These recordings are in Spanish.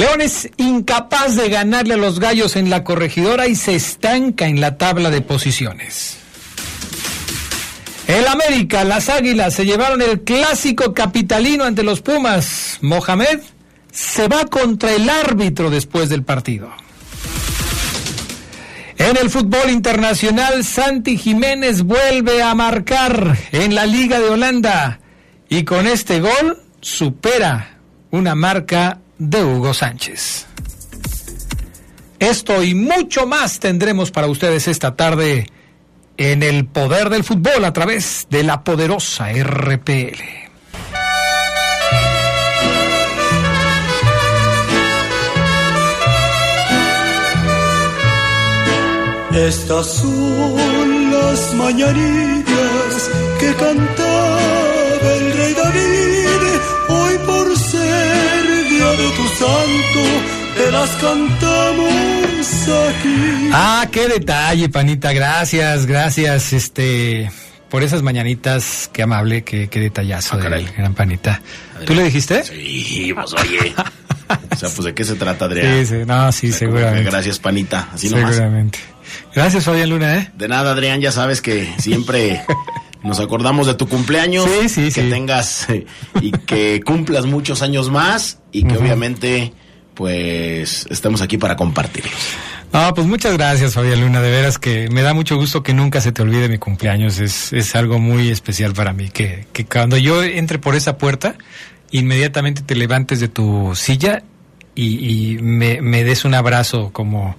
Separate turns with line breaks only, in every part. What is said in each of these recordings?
León es incapaz de ganarle a los gallos en la corregidora y se estanca en la tabla de posiciones. El América, las Águilas se llevaron el clásico capitalino ante los Pumas. Mohamed se va contra el árbitro después del partido. En el fútbol internacional, Santi Jiménez vuelve a marcar en la Liga de Holanda y con este gol supera una marca de Hugo Sánchez. Esto y mucho más tendremos para ustedes esta tarde en el poder del fútbol a través de la poderosa RPL.
Estas son las mañanitas que cantaba te las cantamos aquí.
Ah, qué detalle, panita, gracias, gracias, este, por esas mañanitas, qué amable, qué, qué detallazo
Ah,
del gran panita. ¿Tú le dijiste?
Sí, pues oye. O sea, pues de qué se trata, Adrián.
Sí, sí, no, sí,
O sea,
seguramente.
Gracias, panita. Así nomás.
Seguramente. Gracias, Fabián Luna, ¿eh?
De nada, Adrián, ya sabes que siempre nos acordamos de tu cumpleaños.
Sí, sí,
que
sí.
tengas eh, y que cumplas muchos años más y que obviamente pues estemos aquí para compartirlos.
No, pues muchas gracias, Fabián Luna. De veras que me da mucho gusto que nunca se te olvide mi cumpleaños. Es, es algo muy especial para mí. Que, que cuando yo entre por esa puerta, inmediatamente te levantes de tu silla y, y me, me des un abrazo como,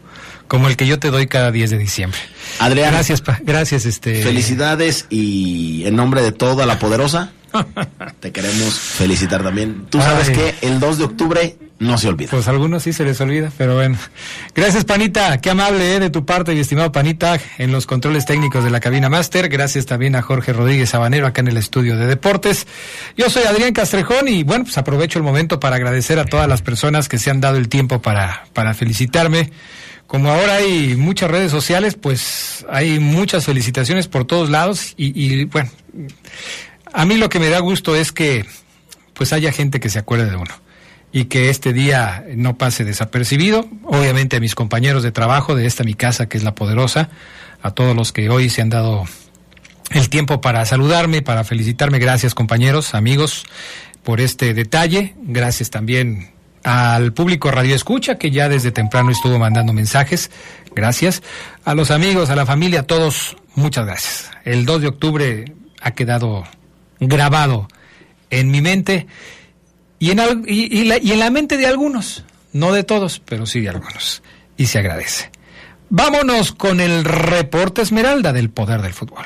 como el que yo te doy cada 10 de diciembre.
Adrián,
Gracias, pa- gracias, este.
felicidades y en nombre de toda la poderosa te queremos felicitar también. Tú sabes
Ay.
que el 2 de octubre no se olvida.
Pues a algunos sí se les olvida, pero bueno. Gracias, Panita. Qué amable eh, de tu parte, mi estimado Panita, en los controles técnicos de la cabina máster. Gracias también a Jorge Rodríguez Sabanero acá en el estudio de deportes. Yo soy Adrián Castrejón y bueno, pues aprovecho el momento para agradecer a todas las personas que se han dado el tiempo para, para felicitarme. Como ahora hay muchas redes sociales, pues hay muchas felicitaciones por todos lados y, y bueno, a mí lo que me da gusto es que pues haya gente que se acuerde de uno y que este día no pase desapercibido. Obviamente a mis compañeros de trabajo de esta mi casa que es la poderosa, a todos los que hoy se han dado el tiempo para saludarme, para felicitarme. Gracias compañeros, amigos, por este detalle. Gracias también al público Radio Escucha que ya desde temprano estuvo mandando mensajes. Gracias. A los amigos, a la familia, a todos, muchas gracias. El 2 de octubre ha quedado grabado en mi mente y en, al- y, y la, y en la mente de algunos, no de todos, pero sí de algunos. Y se agradece. Vámonos con el reporte Esmeralda del poder del fútbol.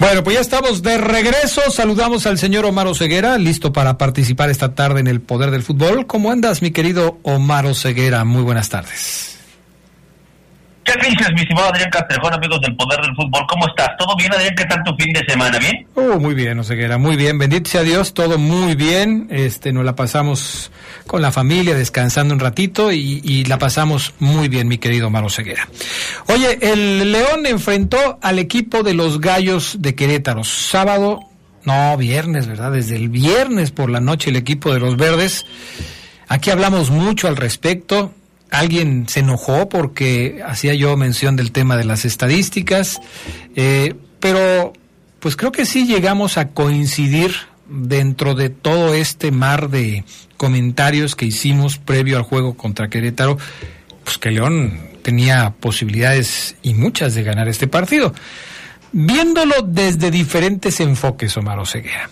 Bueno, pues ya estamos de regreso. Saludamos al señor Omar Oseguera, listo para participar esta tarde en el Poder del Fútbol. ¿Cómo andas, mi querido Omar Oseguera? Muy buenas tardes.
¿Qué dices, mi estimado Adrián Castrejón, amigos del Poder del Fútbol? ¿Cómo estás? ¿Todo bien, Adrián? ¿Qué tal tu fin de semana? ¿Bien?
Oh, muy bien, Oseguera, muy bien. Bendito sea Dios, todo muy bien. Este, nos la pasamos con la familia, descansando un ratito y, y la pasamos muy bien, mi querido Omar Oseguera. Oye, el León enfrentó al equipo de los Gallos de Querétaro. Sábado, no, viernes, ¿verdad? Desde el viernes por la noche el equipo de los Verdes. Aquí hablamos mucho al respecto alguien se enojó porque hacía yo mención del tema de las estadísticas, eh, pero pues creo que sí llegamos a coincidir dentro de todo este mar de comentarios que hicimos previo al juego contra Querétaro, pues que León tenía posibilidades y muchas de ganar este partido. Viéndolo desde diferentes enfoques, Omar Oseguera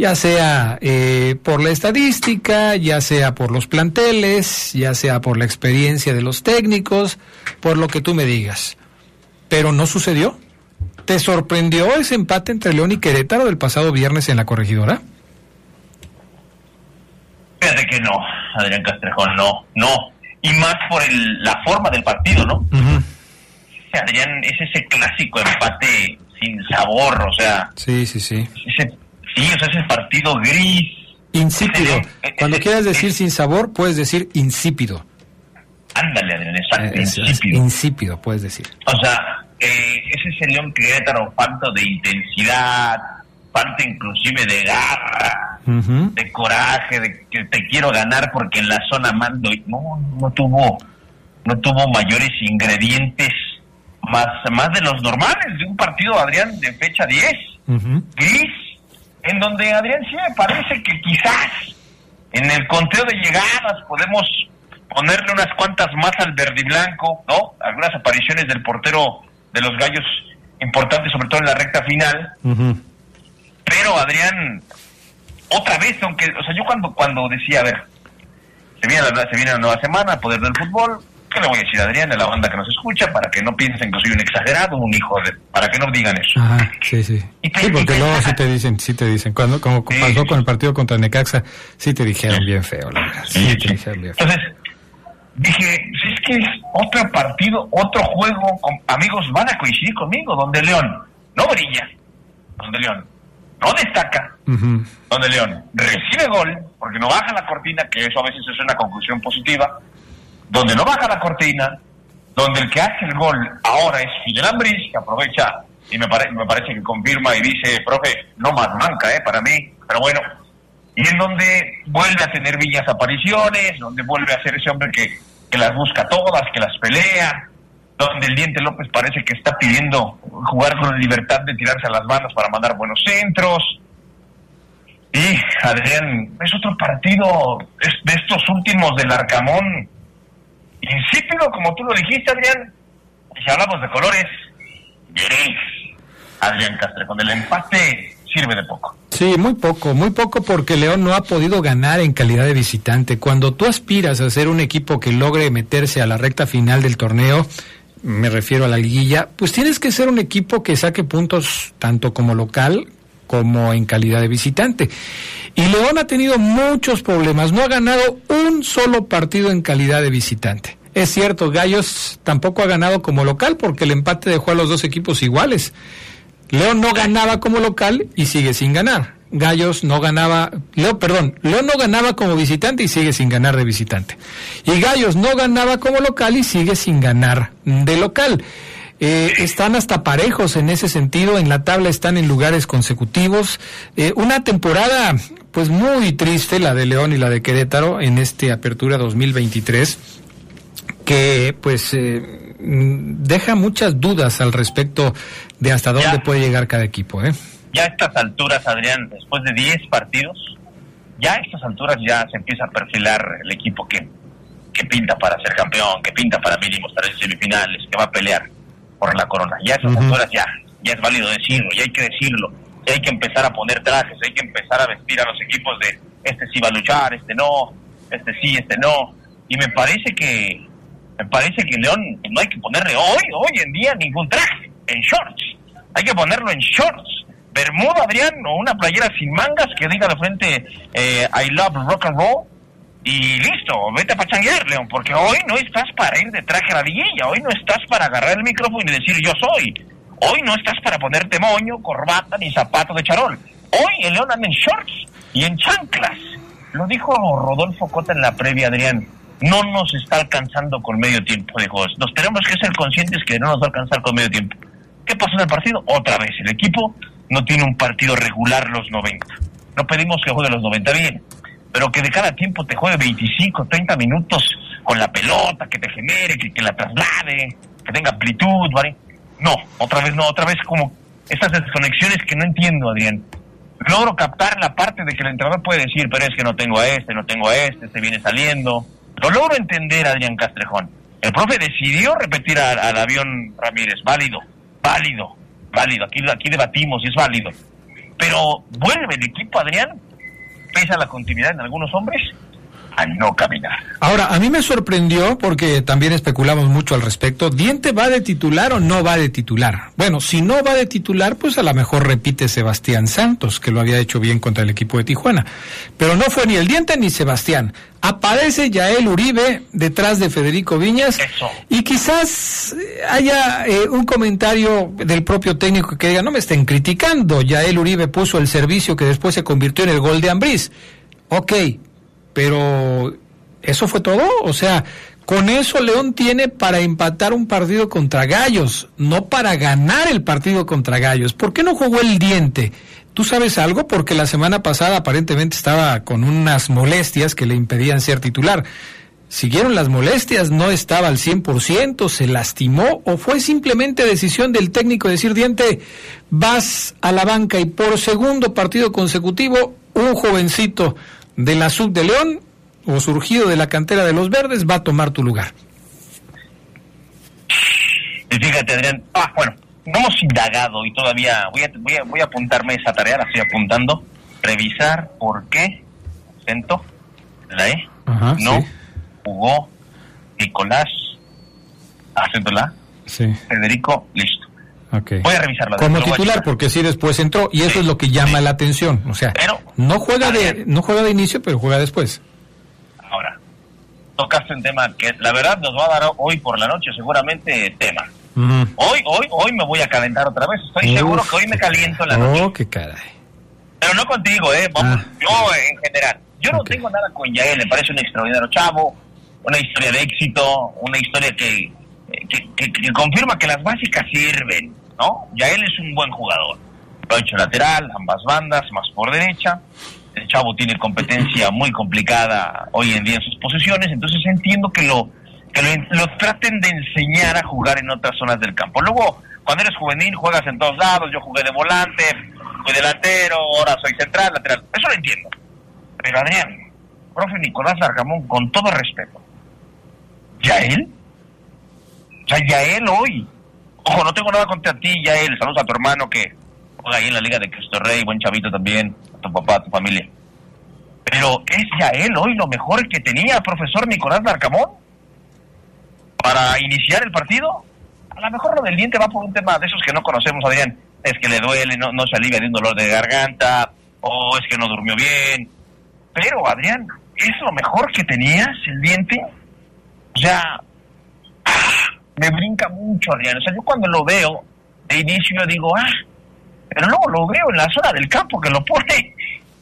ya sea eh, por la estadística, ya sea por los planteles, ya sea por la experiencia de los técnicos, por lo que tú me digas. Pero no sucedió. ¿Te sorprendió ese empate entre León y Querétaro del pasado viernes en la corregidora?
Fíjate que no, Adrián Castrejón, no, no. Y más por el, la forma del partido, ¿no? Adrián, es ese clásico empate sin sabor, o sea.
Sí, sí, sí.
Ese Sí, o sea, ese partido gris.
Insípido. Cuando quieras decir sin sabor, puedes decir insípido.
Ándale, Adrián, exacto,
eh, insípido. insípido, puedes decir.
O sea, eh, ese es el León Querétaro, falta de intensidad, falta inclusive de garra, de coraje, de que te quiero ganar porque en la zona mando. No, no tuvo, no tuvo mayores ingredientes más, más de los normales de un partido, Adrián, de fecha 10. Gris, en donde Adrián sí me parece que quizás en el conteo de llegadas podemos ponerle unas cuantas más al verde y blanco, ¿no? Algunas apariciones del portero de los gallos importantes, sobre todo en la recta final. Pero Adrián, otra vez, aunque, o sea, yo cuando, cuando decía, a ver, se viene, la, se viene la nueva semana, poder del fútbol, ¿Qué le voy a decir a Adrián, a la banda que nos escucha, para que no piensen que soy un exagerado, un hijo de... para que no digan eso?
Ajá, sí, sí. sí, porque luego sí te dicen, sí te dicen, cuando como pasó con el partido contra Necaxa, sí te dijeron bien feo, la verdad. Sí, te dijeron bien
feo. Entonces, dije, si es que es otro partido, otro juego, con, amigos van a coincidir conmigo, donde León no brilla, donde León no destaca, donde León recibe gol, porque no baja la cortina, que eso a veces es una conclusión positiva, donde no baja la cortina, donde el que hace el gol ahora es Fidel Ambris, que aprovecha y me, me parece que confirma y dice, profe, no más manca, ¿eh? Para mí, pero bueno. Y en donde vuelve a tener villas apariciones, donde vuelve a ser ese hombre que, que las busca todas, que las pelea, donde el Diente López parece que está pidiendo jugar con libertad de tirarse a las manos para mandar buenos centros. Y Adrián, es otro partido de estos últimos del Arcamón insípido, como tú lo dijiste, Adrián. Y si hablamos de colores, gris. Adrián Castre, con el empate sirve de poco.
Sí, muy poco, muy poco porque León no ha podido ganar en calidad de visitante. Cuando tú aspiras a ser un equipo que logre meterse a la recta final del torneo, me refiero a la liguilla, pues tienes que ser un equipo que saque puntos tanto como local como en calidad de visitante. Y León ha tenido muchos problemas, no ha ganado un solo partido en calidad de visitante. Es cierto, Gallos tampoco ha ganado como local porque el empate dejó a los dos equipos iguales. León no ganaba como local y sigue sin ganar. Gallos no ganaba, León, perdón, León no ganaba como visitante y sigue sin ganar de visitante. Y Gallos no ganaba como local y sigue sin ganar de local. Eh, están hasta parejos en ese sentido, en la tabla están en lugares consecutivos. Eh, una temporada pues muy triste, la de León y la de Querétaro, en este Apertura 2023, que pues eh, deja muchas dudas al respecto de hasta dónde puede llegar cada equipo. ¿eh?
Ya a estas alturas, Adrián, después de 10 partidos, ya a estas alturas ya se empieza a perfilar el equipo que, que pinta para ser campeón, que pinta para mínimo estar en semifinales, que va a pelear por la corona. Ya esas uh ya, ya es válido decirlo, ya hay que decirlo. Ya hay que empezar a poner trajes, hay que empezar a vestir a los equipos de este sí va a luchar, este no, este sí, este no. Y me parece que me parece que León no hay que ponerle hoy, hoy en día ningún traje, en shorts. Hay que ponerlo en shorts. Bermuda, Adrián, o una playera sin mangas que diga de frente eh, I love rock and roll y listo, vete a pachanguear, León, porque hoy no estás para ir de traje a la villilla, hoy no estás para agarrar el micrófono y decir yo soy. Hoy no estás para ponerte moño, corbata ni zapatos de charol. Hoy el León anda en shorts y en chanclas. Lo dijo Rodolfo Cota en la previa, Adrián. No nos está alcanzando con medio tiempo, dijo. Nos tenemos que ser conscientes que no nos va a alcanzar con medio tiempo. ¿Qué pasó en el partido? Otra vez, el equipo no tiene un partido regular los 90. No pedimos que juegue los 90 bien pero que de cada tiempo te juegue 25, 30 minutos con la pelota, que te genere, que, la traslade, que tenga amplitud, ¿vale? No, otra vez no, otra vez como estas desconexiones que no entiendo, Adrián. Logro captar la parte de que el entrenador puede decir, pero es que no tengo a este, no tengo a este, se viene saliendo. Lo logro entender, Adrián Castrejón. El profe decidió repetir a, al avión Ramírez, válido, válido, válido. Aquí, aquí debatimos y es válido. Pero vuelve el equipo, Adrián, pesa la continuidad en algunos hombres a no caminar.
Ahora, a mí me sorprendió porque también especulamos mucho al respecto. ¿Diente va de titular o no va de titular? Bueno, si no va de titular, pues a lo mejor repite Sebastián Santos, que lo había hecho bien contra el equipo de Tijuana. Pero no fue ni el Diente ni Sebastián. Aparece Yael Uribe detrás de Federico Viñas.
Eso.
Y quizás eh, haya eh, un comentario del propio técnico que diga, no me estén criticando. Yael Uribe puso el servicio que después se convirtió en el gol de Ambriz. Ok, pero eso fue todo. O sea, con eso León tiene para empatar un partido contra Gallos, no para ganar el partido contra Gallos. ¿Por qué no jugó el diente? ¿Tú sabes algo? Porque la semana pasada aparentemente estaba con unas molestias que le impedían ser titular. Siguieron las molestias, no estaba al 100%, se lastimó o fue simplemente decisión del técnico decir diente, vas a la banca y por segundo partido consecutivo, un jovencito de la sub de León o surgido de la cantera de los verdes va a tomar tu lugar.
Y fíjate, Adrián, ah, bueno, no hemos indagado y todavía voy a, voy a, apuntarme esa tarea, la estoy apuntando, revisar por qué, acento, la E, no jugó Nicolás, acento la
sí.
Federico Lich
Okay.
Voy a revisarlo.
Como titular, porque sí después entró y
sí, eso
es lo que llama
sí.
la atención. O sea,
pero,
no juega de no juega de inicio, pero juega después.
Ahora tocaste un tema que la verdad nos va a dar hoy por la noche seguramente tema. Hoy hoy hoy me voy a calentar otra vez. Estoy
Uf,
seguro que hoy me caliento la noche.
Oh, qué caray.
Pero no contigo, eh. Vamos,
ah.
yo en general. Yo no tengo nada con Yael. Me parece un extraordinario chavo, una historia de éxito, una historia que eh, que, que, que confirma que las básicas sirven ¿no? Yael es un buen jugador. Lo ha hecho lateral, ambas bandas, más por derecha. El Chavo tiene competencia muy complicada hoy en día en sus posiciones, entonces entiendo que lo que lo, traten de enseñar a jugar en otras zonas del campo. Luego, cuando eres juvenil, juegas en todos lados. Yo jugué de volante, fui delantero, ahora soy central, lateral. Eso lo entiendo. Pero Adrián, profe Nicolás Largamón, con todo respeto, ¿ya él? O sea, ya él hoy Ojo, no tengo nada contra ti, ya él. Saludos a tu hermano que juega ahí en la Liga de Cristo Rey, buen chavito también, a tu papá, a tu familia. Pero es él hoy lo mejor que tenía profesor Nicolás Narcamón para iniciar el partido. A lo mejor lo del diente va por un tema de esos que no conocemos, Adrián. Es que le duele, no, no se alivia de un dolor de garganta, o es que no durmió bien. Pero, Adrián, es lo mejor que tenías el diente. O sea, me brinca mucho Rihanna. O sea, yo cuando lo veo de inicio yo digo, ah, pero luego lo veo en la zona del campo que lo pone.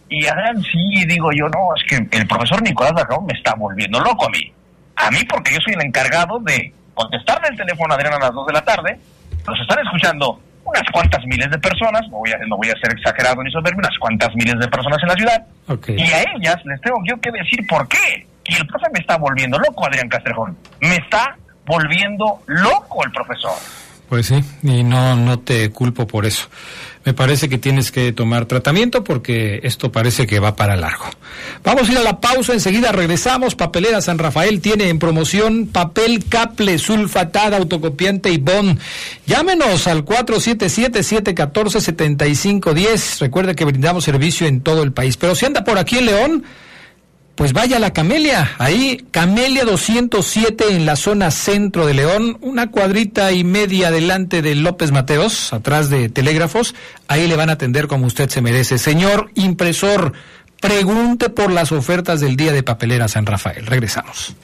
Y Adrián sí, digo yo, no, es que el profesor Nicolás Larrón me está volviendo loco a mí. A mí porque yo soy el encargado de contestarle el teléfono a Adrián a las 2 de la tarde. Los están escuchando unas cuantas miles de personas, no voy a, no voy a ser exagerado ni soberbio, unas cuantas miles de personas en la ciudad.
Okay.
Y a ellas les tengo yo que decir por qué. Y el profe me está volviendo loco, Adrián Castrejón. Me está volviendo loco el profesor.
Pues sí, y no, no te culpo por eso. Me parece que tienes que tomar tratamiento porque esto parece que va para largo. Vamos a ir a la pausa, enseguida regresamos. Papelera San Rafael tiene en promoción papel caple, sulfatada, autocopiante y bon. Llámenos al 477-714-7510. Recuerda que brindamos servicio en todo el país. Pero si anda por aquí en León pues vaya la Camelia. Ahí, Camelia 207 en la zona centro de León, una cuadrita y media delante de López Mateos, atrás de Telégrafos. Ahí le van a atender como usted se merece. Señor impresor, pregunte por las ofertas del día de papelera San Rafael. Regresamos.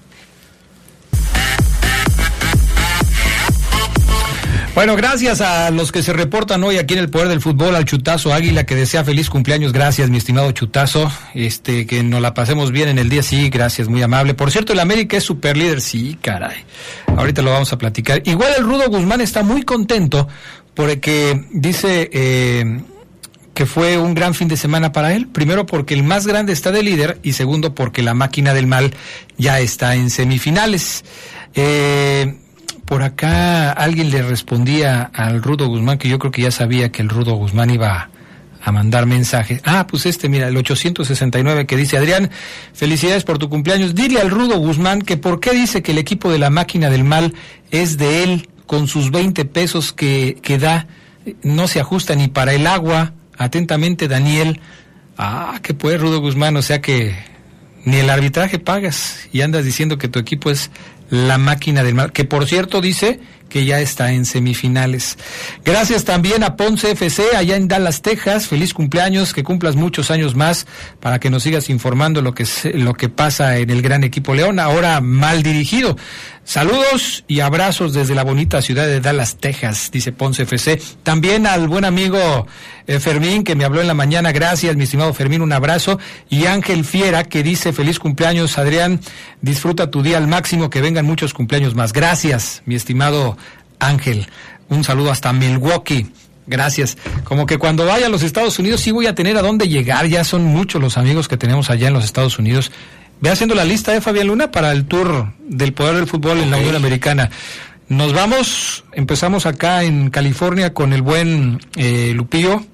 Bueno, gracias a los que se reportan hoy aquí en el Poder del Fútbol, al Chutazo Águila que desea feliz cumpleaños. Gracias, mi estimado Chutazo. Este, que nos la pasemos bien en el día, sí, gracias, muy amable. Por cierto, el América es super líder, sí, caray. Ahorita lo vamos a platicar. Igual el Rudo Guzmán está muy contento porque dice eh, que fue un gran fin de semana para él. Primero porque el más grande está de líder y segundo porque la máquina del mal ya está en semifinales. Eh, por acá alguien le respondía al Rudo Guzmán, que yo creo que ya sabía que el Rudo Guzmán iba a mandar mensajes. Ah, pues este, mira, el 869 que dice, Adrián, felicidades por tu cumpleaños. Dile al Rudo Guzmán que por qué dice que el equipo de la máquina del mal es de él, con sus 20 pesos que, que da, no se ajusta ni para el agua. Atentamente, Daniel. Ah, que puede, Rudo Guzmán, o sea que ni el arbitraje pagas y andas diciendo que tu equipo es la máquina del mal, que por cierto dice que ya está en semifinales. Gracias también a Ponce FC allá en Dallas, Texas. Feliz cumpleaños, que cumplas muchos años más para que nos sigas informando lo que lo que pasa en el gran equipo León, ahora mal dirigido. Saludos y abrazos desde la bonita ciudad de Dallas, Texas, dice Ponce FC. También al buen amigo eh, Fermín que me habló en la mañana. Gracias, mi estimado Fermín, un abrazo. Y Ángel Fiera que dice feliz cumpleaños, Adrián. Disfruta tu día al máximo, que vengan muchos cumpleaños más. Gracias, mi estimado Ángel. Un saludo hasta Milwaukee. Gracias. Como que cuando vaya a los Estados Unidos sí voy a tener a dónde llegar. Ya son muchos los amigos que tenemos allá en los Estados Unidos. Ve haciendo la lista de Fabián Luna para el tour del poder del fútbol en la Unión Americana. Nos vamos, empezamos acá en California con el buen eh, Lupillo.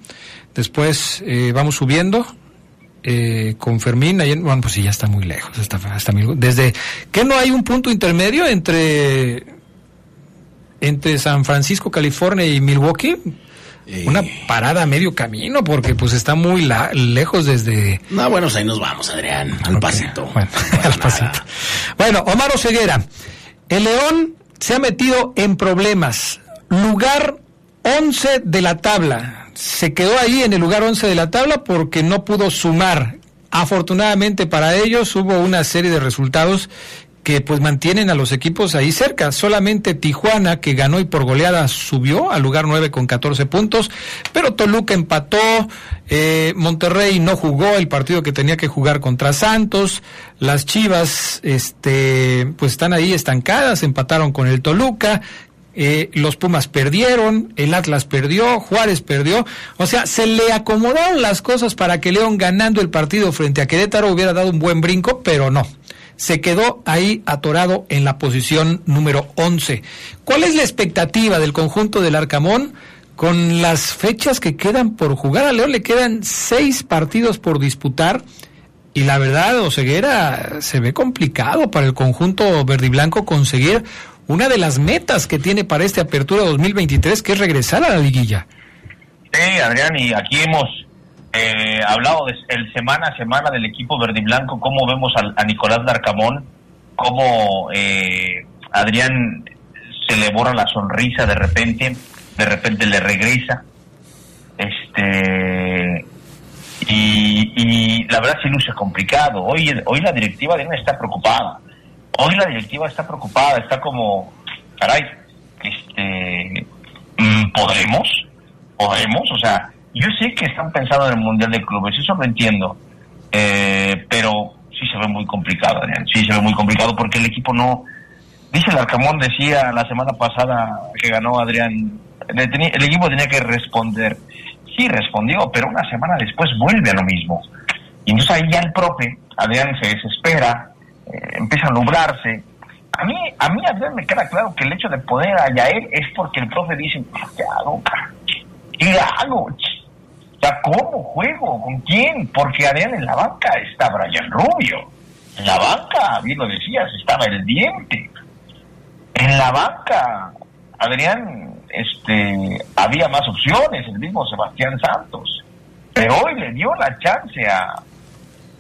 Después eh, vamos subiendo eh, con Fermín. Ahí bueno, pues sí, ya está muy lejos. Está, está desde que no hay un punto intermedio entre entre San Francisco, California y Milwaukee. Una parada a medio camino porque pues está muy lejos desde...
No, bueno, pues ahí nos vamos, Adrián, al pasito.
Bueno, al pasito. Bueno, Omar Ceguera, el León se ha metido en problemas. Lugar 11 de la tabla. Se quedó ahí en el lugar 11 de la tabla porque no pudo sumar. Afortunadamente para ellos hubo una serie de resultados que pues mantienen a los equipos ahí cerca. Solamente Tijuana, que ganó y por goleada subió al lugar 9 con 14 puntos, pero Toluca empató, eh, Monterrey no jugó el partido que tenía que jugar contra Santos, las Chivas este, pues están ahí estancadas, empataron con el Toluca, eh, los Pumas perdieron, el Atlas perdió, Juárez perdió, o sea, se le acomodaron las cosas para que León ganando el partido frente a Querétaro hubiera dado un buen brinco, pero no se quedó ahí atorado en la posición número 11. ¿Cuál es la expectativa del conjunto del Arcamón con las fechas que quedan por jugar? A León le quedan seis partidos por disputar y la verdad, Oseguera, se ve complicado para el conjunto verde y blanco conseguir una de las metas que tiene para esta apertura 2023, que es regresar a la liguilla.
Sí, Adrián, y aquí hemos eh, hablado de, el semana a semana del equipo verde y blanco, cómo vemos a, Nicolás Darcamón, cómo eh, Adrián se le borra la sonrisa de repente, de repente le regresa. Este y, la verdad sí luce complicado. Hoy, hoy la directiva de está preocupada. Hoy la directiva está preocupada, está como, caray, este, mm, ¿podremos? ¿Podremos? O sea, yo sé que están pensando en el Mundial de Clubes, eso lo entiendo, eh, pero sí se ve muy complicado, Adrián, sí se ve muy complicado porque el equipo no... Dice el Arcamón, decía la semana pasada que ganó Adrián, el equipo tenía que responder. Sí, respondió, pero una semana después vuelve a lo mismo. Y entonces ahí ya el profe, Adrián se desespera, eh, empieza a nublarse. A mí, a mí, Adrián, me queda claro que el hecho de poder a Yael es porque el profe dice, ¿qué hago? ¿Qué hago? Sea, ¿cómo juego? ¿Con quién? Porque Adrián en la banca está Brian Rubio. En la banca, bien lo decías, estaba el diente. En la banca, Adrián, este, había más opciones, el mismo Sebastián Santos. Pero hoy le dio la chance a,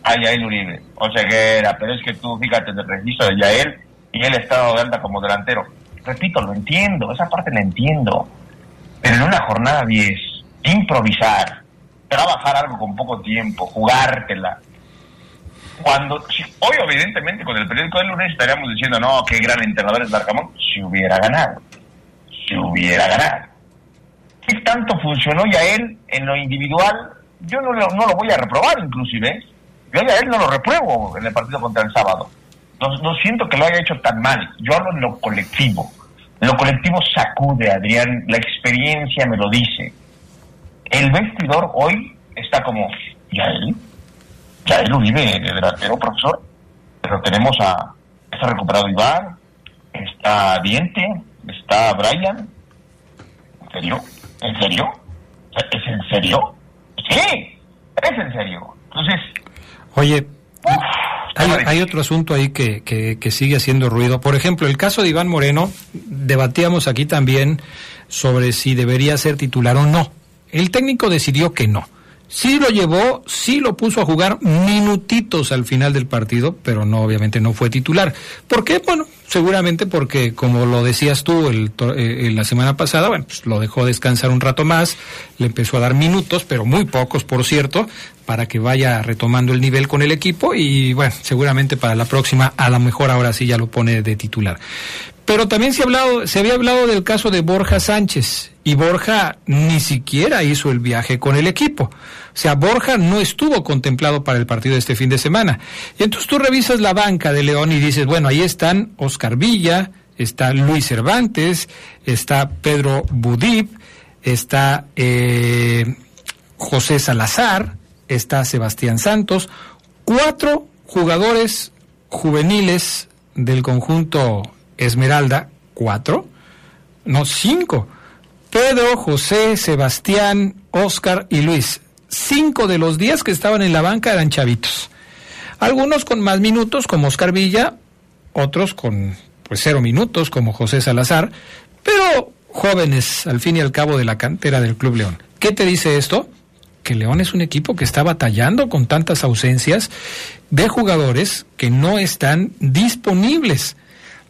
a Yael Uribe o Ceguera, pero es que tú fíjate el registro de Yael y él está de alta como delantero. Repito, lo entiendo, esa parte la entiendo. Pero en una jornada 10, improvisar, trabajar algo con poco tiempo, jugártela. Cuando, hoy evidentemente con el periódico del lunes estaríamos diciendo, no, qué gran entrenador es Larcamón, si hubiera ganado, si hubiera ganado. ¿Qué tanto funcionó ya él en lo individual? Yo no lo, no lo voy a reprobar inclusive, yo ya él no lo repruebo en el partido contra el sábado. No, no siento que lo haya hecho tan mal, yo hablo en lo colectivo. Lo colectivo sacude, Adrián, la experiencia me lo dice. El vestidor hoy está como, ya él, ya él vive de delantero, profesor, pero tenemos a, está recuperado Iván, está Diente, está Brian. ¿En serio? ¿En serio? ¿Es en serio? Sí, es en serio. Entonces...
Oye, hay, hay, otro asunto ahí que, que, que, sigue haciendo ruido. Por ejemplo, el caso de Iván Moreno, debatíamos aquí también sobre si debería ser titular o no. El técnico decidió que no. Sí lo llevó, sí lo puso a jugar minutitos al final del partido, pero no, obviamente no fue titular. ¿Por qué? Bueno, seguramente porque, como lo decías tú el, eh, la semana pasada, bueno, pues lo dejó descansar un rato más, le empezó a dar minutos, pero muy pocos, por cierto, para que vaya retomando el nivel con el equipo y, bueno, seguramente para la próxima, a lo mejor ahora sí ya lo pone de titular. Pero también se, ha hablado, se había hablado del caso de Borja Sánchez y Borja ni siquiera hizo el viaje con el equipo. O sea, Borja no estuvo contemplado para el partido de este fin de semana. Y entonces tú revisas la banca de León y dices, bueno, ahí están Oscar Villa, está Luis Cervantes, está Pedro Budip, está eh, José Salazar, está Sebastián Santos, cuatro jugadores juveniles del conjunto Esmeralda, cuatro, no, cinco. Pedro, José, Sebastián, Oscar y Luis. Cinco de los días que estaban en la banca eran chavitos. Algunos con más minutos, como Oscar Villa, otros con pues cero minutos, como José Salazar, pero jóvenes al fin y al cabo de la cantera del Club León. ¿Qué te dice esto? Que León es un equipo que está batallando con tantas ausencias de jugadores que no están disponibles.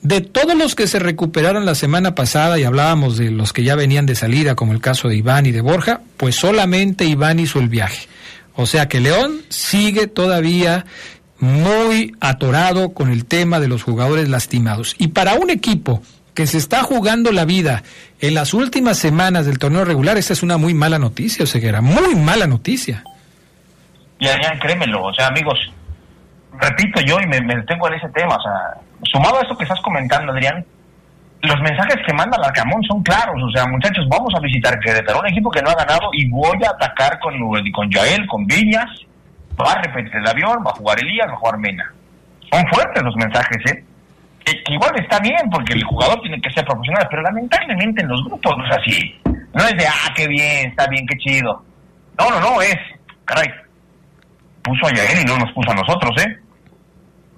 De todos los que se recuperaron la semana pasada y hablábamos de los que ya venían de salida, como el caso de Iván y de Borja, pues solamente Iván hizo el viaje. O sea que León sigue todavía muy atorado con el tema de los jugadores lastimados. Y para un equipo que se está jugando la vida en las últimas semanas del torneo regular, esa es una muy mala noticia, Oseguera, muy mala noticia.
Ya, ya, créemelo, o sea, amigos, repito yo y me, me detengo en ese tema, o sea, sumado a eso que estás comentando, Adrián, los mensajes que manda Larcamón son claros. O sea, muchachos, vamos a visitar Querétaro, un equipo que no ha ganado y voy a atacar con, con Yael, con Viñas. Va a repetir el avión, va a jugar Elías, va a jugar Mena. Son fuertes los mensajes, ¿eh? Que, que, igual está bien porque el jugador tiene que ser profesional, pero lamentablemente en los grupos no es así. No es de, ah, qué bien, está bien, qué chido. No, no, no, es, caray, puso a Yael y no nos puso a nosotros, ¿eh?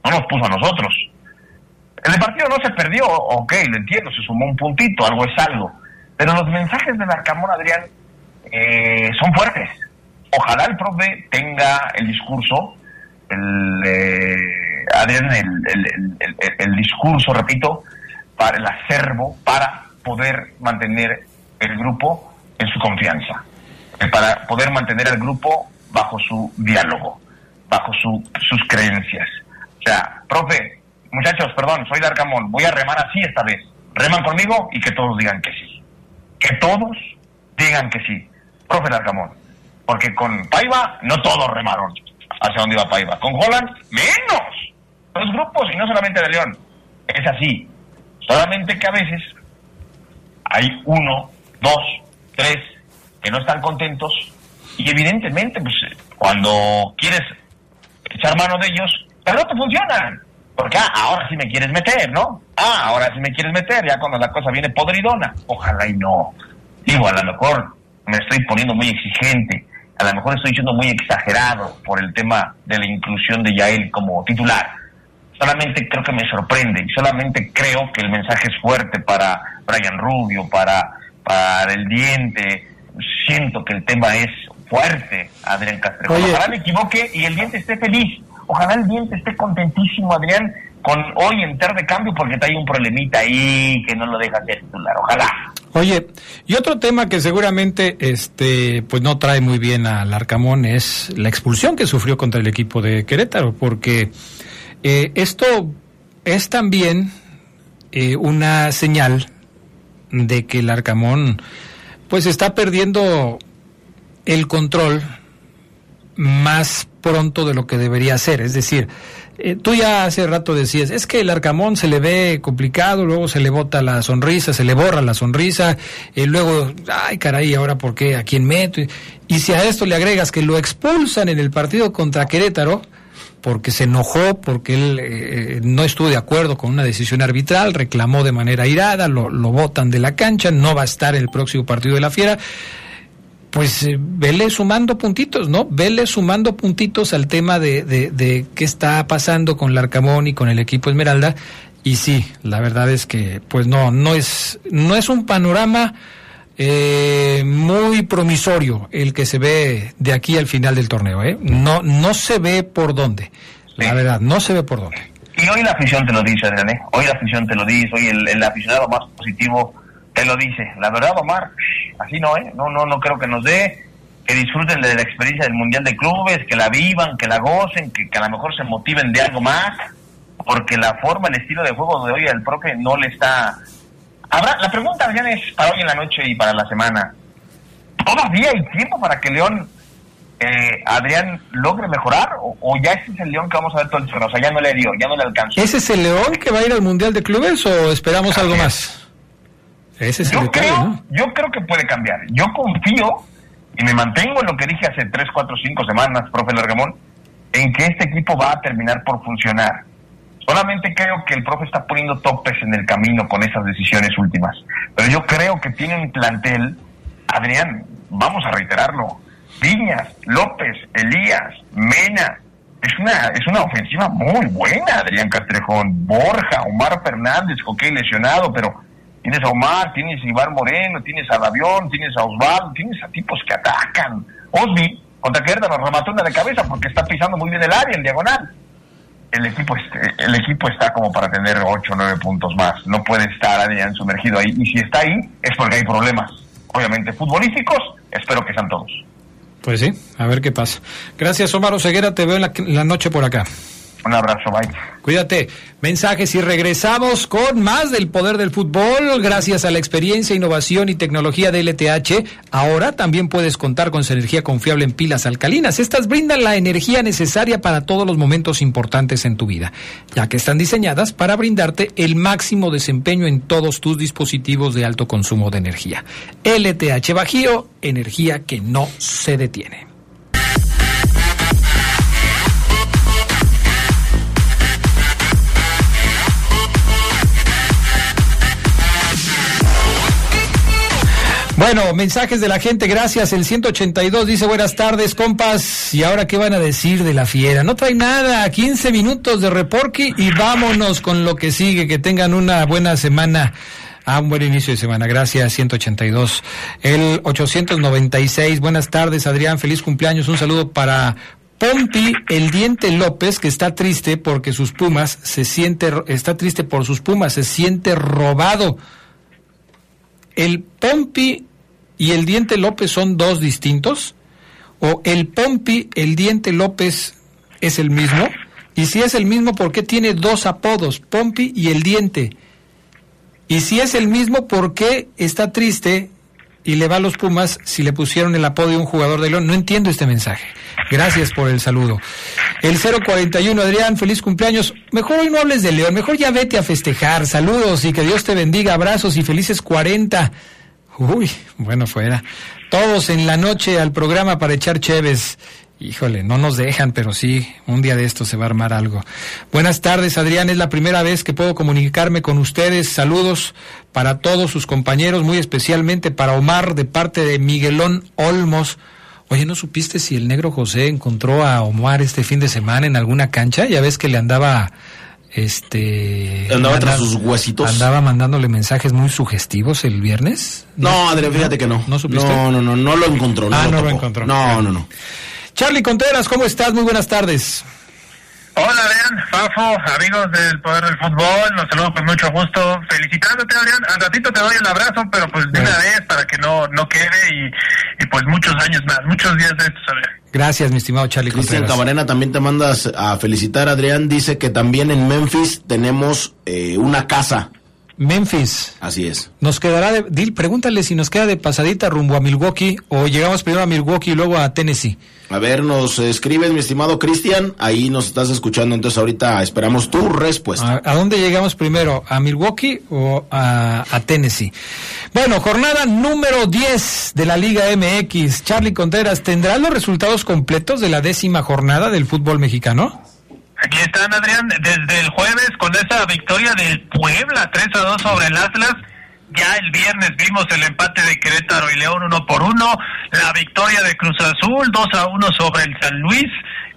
No nos puso a nosotros. El partido no se perdió, ok, lo entiendo, se sumó un puntito, algo es algo. Pero los mensajes de Narcamón, Adrián, eh, son fuertes. Ojalá el profe tenga el discurso, el, eh, Adrián, el, el, el, discurso, repito, para el acervo, para poder mantener el grupo en su confianza, eh, para poder mantener el grupo bajo su diálogo, bajo su, sus creencias. O sea, profe, muchachos, perdón, soy Darcamón, voy a remar así esta vez. Reman conmigo y que todos digan que sí. Que todos digan que sí. Profe Darcamón. Porque con Paiva no todos remaron hacia dónde iba Paiva. Con Holland, menos. Los grupos, y no solamente de León. Es así. Solamente que a veces hay uno, dos, tres que no están contentos y evidentemente, pues cuando quieres echar mano de ellos, pero no te funcionan. Porque ah, ahora sí me quieres meter, ¿no? Ah, ahora sí me quieres meter, ya cuando la cosa viene podridona. Ojalá y no. Digo, a lo mejor me estoy poniendo muy exigente, a lo mejor estoy siendo muy exagerado por el tema de la inclusión de Yael como titular. Solamente creo que me sorprende y solamente creo que el mensaje es fuerte para Brian Rubio, para, para el diente. Siento que el tema es fuerte Adrián Castrejo.
Oye.
Ojalá me equivoque y el diente esté feliz. Ojalá el diente esté contentísimo, Adrián, con hoy entrar de cambio porque hay un problemita ahí que no lo deja ser titular. Ojalá.
Oye, y otro tema que seguramente este pues no trae muy bien al Arcamón es la expulsión que sufrió contra el equipo de Querétaro, porque eh, esto es también eh, una señal de que el Arcamón pues está perdiendo el control más pronto de lo que debería ser. Es decir, eh, tú ya hace rato decías, es que el Arcamón se le ve complicado, luego se le bota la sonrisa, se le borra la sonrisa, y luego, ay caray, ahora por qué, a quién meto. Y si a esto le agregas que lo expulsan en el partido contra Querétaro, porque se enojó, porque él eh, no estuvo de acuerdo con una decisión arbitral, reclamó de manera irada, lo, lo botan de la cancha, no va a estar el próximo partido de la Fiera pues eh, vele sumando puntitos, ¿no? Vele sumando puntitos al tema de, de, de qué está pasando con Larcamón y con el equipo Esmeralda. Y sí, la verdad es que, pues no, no es, no es un panorama eh, muy promisorio el que se ve de aquí al final del torneo, ¿eh? No, no se ve por dónde. La
Sí.
verdad, no se ve por dónde.
Y hoy la afición te lo dice, ¿eh? Hoy la afición te lo dice, hoy el, el aficionado más positivo te lo dice. La verdad, Omar, así no, ¿eh? No, no, no creo que nos dé, que disfruten de la experiencia del Mundial de Clubes, que la vivan, que la gocen, que, que a lo mejor se motiven de algo más, porque la forma, el estilo de juego de hoy al profe no le está... Habrá, la pregunta, Adrián, es para hoy en la noche y para la semana. ¿Todavía hay tiempo para que León, eh, Adrián, logre mejorar? O, o ya ese es el León que vamos a ver todo el torneo? O sea, ya no le dio, ya no le alcanzó.
¿Ese es el León que va a ir al Mundial de Clubes o esperamos algo más? Ese es el
Yo
detalle,
creo,
¿no?
yo creo que puede cambiar. Yo confío y me mantengo en lo que dije hace 3, 4, 5 semanas, profe Largamón, en que este equipo va a terminar por funcionar. Solamente creo que el profe está poniendo topes en el camino con esas decisiones últimas. Pero yo creo que tiene un plantel, Adrián, vamos a reiterarlo, Viñas, López, Elías, Mena. Es una, es una ofensiva muy buena, Adrián Castrejón. Borja, Omar Fernández, ok, lesionado, pero tienes a Omar, tienes a Iván Moreno, tienes a Davión, tienes a Osvaldo, tienes a tipos que atacan. Osby, contra Querétaro, remató una de cabeza porque está pisando muy bien el área, en diagonal. El equipo, este- el equipo está como para tener 8 o 9 puntos más. No puede estar Adrián sumergido ahí. Y si está ahí, es porque hay problemas. Obviamente, futbolísticos, espero que sean todos.
Pues sí, a ver qué pasa. Gracias, Omar Oseguera. Te veo en la noche por acá.
Un abrazo, bye.
Cuídate. Mensajes y regresamos con más del poder del fútbol. Gracias a la experiencia, innovación y tecnología de LTH, ahora también puedes contar con su energía confiable en pilas alcalinas. Estas brindan la energía necesaria para todos los momentos importantes en tu vida, ya que están diseñadas para brindarte el máximo desempeño en todos tus dispositivos de alto consumo de energía. LTH Bajío, energía que no se detiene. Bueno, mensajes de la gente, gracias. El 182 dice buenas tardes, compas. ¿Y ahora qué van a decir de la fiera? No trae nada, 15 minutos de reporque y vámonos con lo que sigue. Que tengan una buena semana. Ah, un buen inicio de semana. Gracias, 182. El 896, buenas tardes, Adrián. Feliz cumpleaños. Un saludo para Pompi, el diente López, que está triste porque sus pumas se siente, está triste por sus pumas, se siente robado. ¿El Pompi y el Diente López son dos distintos? ¿O el Pompi, el Diente López es el mismo? Y si es el mismo, ¿por qué tiene dos apodos, Pompi y el Diente? Y si es el mismo, ¿por qué está triste y le va a los Pumas si le pusieron el apodo de un jugador de León? No entiendo este mensaje. Gracias por el saludo. El 041, Adrián, feliz cumpleaños. Mejor hoy no hables de León, mejor ya vete a festejar. Saludos y que Dios te bendiga. Abrazos y felices 40. Uy, bueno, fuera. Todos en la noche al programa para echar cheves. Híjole, no nos dejan, pero sí, un día de esto se va a armar algo. Buenas tardes, Adrián. Es la primera vez que puedo comunicarme con ustedes. Saludos para todos sus compañeros, muy especialmente para Omar de parte de Miguelón Olmos. Oye, ¿no supiste si el negro José encontró a Omar este fin de semana en alguna cancha? Ya ves que le andaba este
Andaba tras sus huesitos.
andaba mandándole mensajes muy sugestivos el viernes.
No, Adrián, fíjate que no.
¿No supiste?
No, no, no, no lo encontró. No
Ah,
lo
no lo encontró.
No, no, no.
Charlie Contreras, ¿cómo estás? Muy buenas tardes.
Hola, Adrián, Fafo, amigos del Poder del Fútbol, los saludo con mucho gusto, felicitándote, Adrián, al ratito te doy el abrazo, pero pues de una vez para que no no quede y, y pues muchos años más, muchos días de estos, Adrián.
Gracias, mi estimado Charlie
Cristian
Contreras.
Camarena también te mandas a felicitar. Adrián dice que también en Memphis tenemos eh, una casa.
Memphis.
Así es.
Nos quedará de. Dil, pregúntale si nos queda de pasadita rumbo a Milwaukee o llegamos primero a Milwaukee y luego a Tennessee.
A ver, nos escribes, mi estimado Cristian. Ahí nos estás escuchando, entonces ahorita esperamos tu respuesta.
¿A, a dónde llegamos primero? ¿A Milwaukee o a, a Tennessee? Bueno, jornada número 10 de la Liga MX. Charlie Contreras, ¿tendrá los resultados completos de la décima jornada del fútbol mexicano?
Aquí están, Adrián, desde el jueves con esa victoria del Puebla 3 a 2 sobre el Atlas. Ya el viernes vimos el empate de Querétaro y León uno por uno, la victoria de Cruz Azul 2 a 1 sobre el San Luis.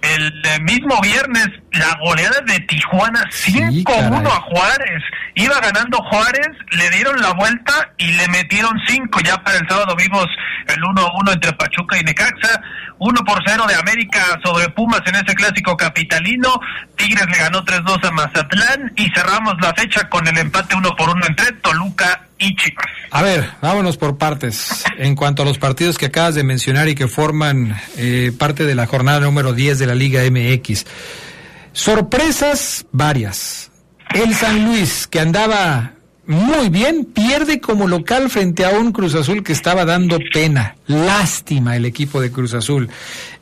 El eh, mismo viernes, la goleada de Tijuana 5 a 1
caray.
a Juárez. Iba ganando Juárez, le dieron la vuelta y le metieron 5. Ya para el sábado vimos el 1 a 1 entre Pachuca y Necaxa. 1 por 0 de América sobre Pumas en ese clásico capitalino. Tigres le ganó 3-2 a Mazatlán y cerramos la fecha con el empate 1 por 1 entre Toluca y Chivas.
A ver, vámonos por partes. En cuanto a los partidos que acabas de mencionar y que forman eh, parte de la jornada número 10 de la Liga MX. Sorpresas varias. El San Luis, que andaba muy bien, pierde como local frente a un Cruz Azul que estaba dando pena. Lástima el equipo de Cruz Azul.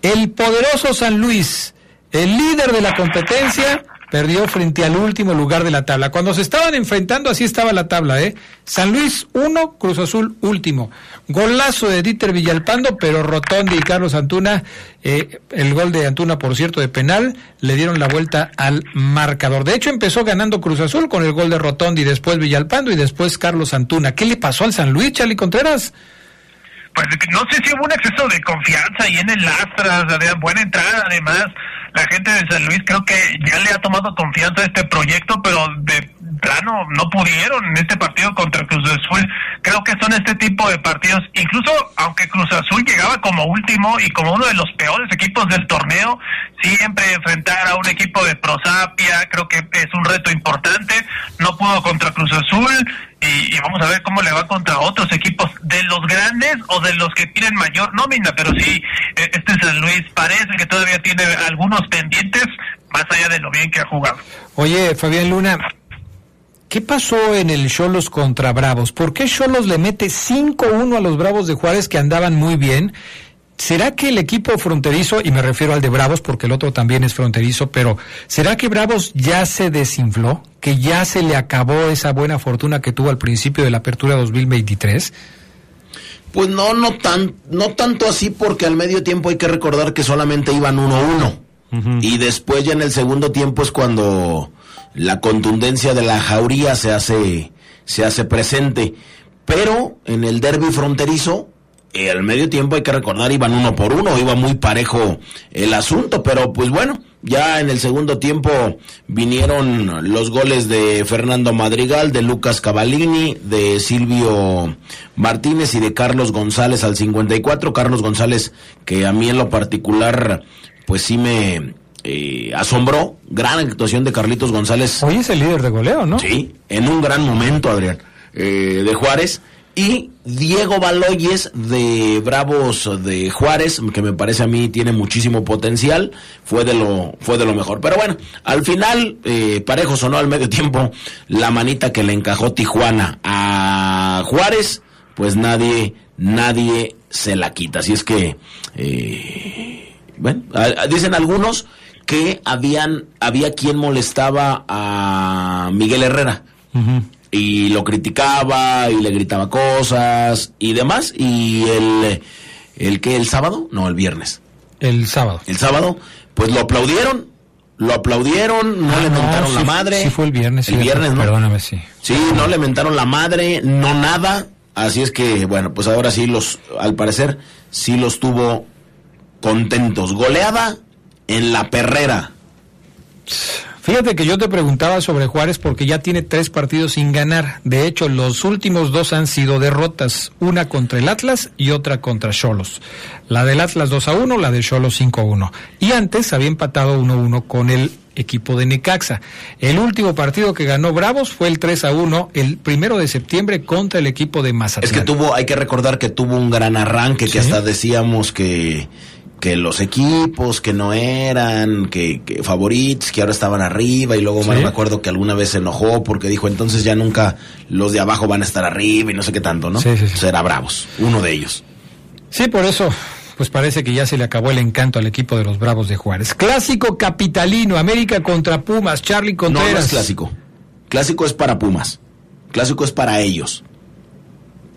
El poderoso San Luis, el líder de la competencia, perdió frente al último lugar de la tabla. Cuando se estaban enfrentando, así estaba la tabla, ¿eh? San Luis 1, Cruz Azul último. Golazo de Dieter Villalpando, pero Rotondi y Carlos Antuna, eh, el gol de Antuna, por cierto, de penal, le dieron la vuelta al marcador. De hecho, empezó ganando Cruz Azul con el gol de Rotondi, después Villalpando y después Carlos Antuna. ¿Qué le pasó al San Luis, Charlie Contreras?
Pues no sé si hubo un exceso de confianza ahí en el Astras, buena entrada además. La gente de San Luis creo que ya le ha tomado confianza a este proyecto, pero de plano no pudieron en este partido contra Cruz Azul. Creo que son este tipo de partidos, incluso aunque Cruz Azul llegaba como último y como uno de los peores equipos del torneo, siempre enfrentar a un equipo de Prosapia, creo que es un reto importante. No pudo contra Cruz Azul y, vamos a ver cómo le va contra otros equipos de los grandes o de los que tienen mayor nómina, pero sí, eh, este San Luis parece que todavía tiene algunos pendientes más allá de lo bien que ha jugado.
Oye, Fabián Luna, ¿qué pasó en el Cholos contra Bravos? ¿Por qué Cholos le mete 5-1 a los Bravos de Juárez que andaban muy bien? ¿Será que el equipo fronterizo, y me refiero al de Bravos porque el otro también es fronterizo, pero ¿será que Bravos ya se desinfló? ¿Que ya se le acabó esa buena fortuna que tuvo al principio de la apertura 2023?
Pues no, no tan, no tanto así porque al medio tiempo hay que recordar que solamente iban 1-1. Y después ya en el segundo tiempo es cuando la contundencia de la jauría se hace, se hace presente. Pero en el derby fronterizo, eh, al medio tiempo hay que recordar iban uno por uno, iba muy parejo el asunto, pero pues bueno, ya en el segundo tiempo vinieron los goles de Fernando Madrigal, de Lucas Cavallini, de Silvio Martínez y de Carlos González al 54. Carlos González, que a mí en lo particular, pues sí me eh, asombró. Gran actuación de Carlitos González.
Hoy es el líder de goleo, ¿no?
Sí, en un gran momento, Adrián, eh, de Juárez. Y Diego Baloyes de Bravos de Juárez, que me parece a mí tiene muchísimo potencial, fue de lo, fue de lo mejor. Pero bueno, al final, eh, parejo sonó al medio tiempo la manita que le encajó Tijuana a Juárez, pues nadie, nadie se la quita. Así es que, eh, bueno, a- dicen algunos que habían, había quien molestaba a Miguel Herrera y lo criticaba y le gritaba cosas y demás. Y el el que el sábado no el viernes.
El sábado.
el sábado pues lo aplaudieron lo aplaudieron no
Ah,
le mentaron
sí
la madre.
sí fue el viernes,
el
cierto.
viernes no
Perdóname, sí.
sí no le mentaron la madre no nada. Así es que bueno pues ahora sí los al parecer sí los tuvo contentos. Goleada en la perrera
Fíjate que yo te preguntaba sobre Juárez porque ya tiene tres partidos sin ganar. De hecho, los últimos dos han sido derrotas, una contra el Atlas y otra contra Cholos. La del Atlas 2 a 1, la de Cholos 5 a 1. Y antes había empatado 1 a 1 con el equipo de Necaxa. El último partido que ganó Bravos fue el 3 a 1, el primero de septiembre contra el equipo de Mazatlán.
Es que tuvo, hay que recordar que tuvo un gran arranque, que hasta decíamos que que los equipos que no eran que, favoritos, que ahora estaban arriba y luego me acuerdo que alguna vez se enojó porque dijo entonces ya nunca los de abajo van a estar arriba y no sé qué tanto, ¿no? Sí, sí, Será Bravos, uno de ellos.
Sí, por eso pues parece que ya se le acabó el encanto al equipo de los Bravos de Juárez. Clásico capitalino, América contra Pumas, Charlie Contreras.
No, no es clásico. Clásico es para Pumas. Clásico es para ellos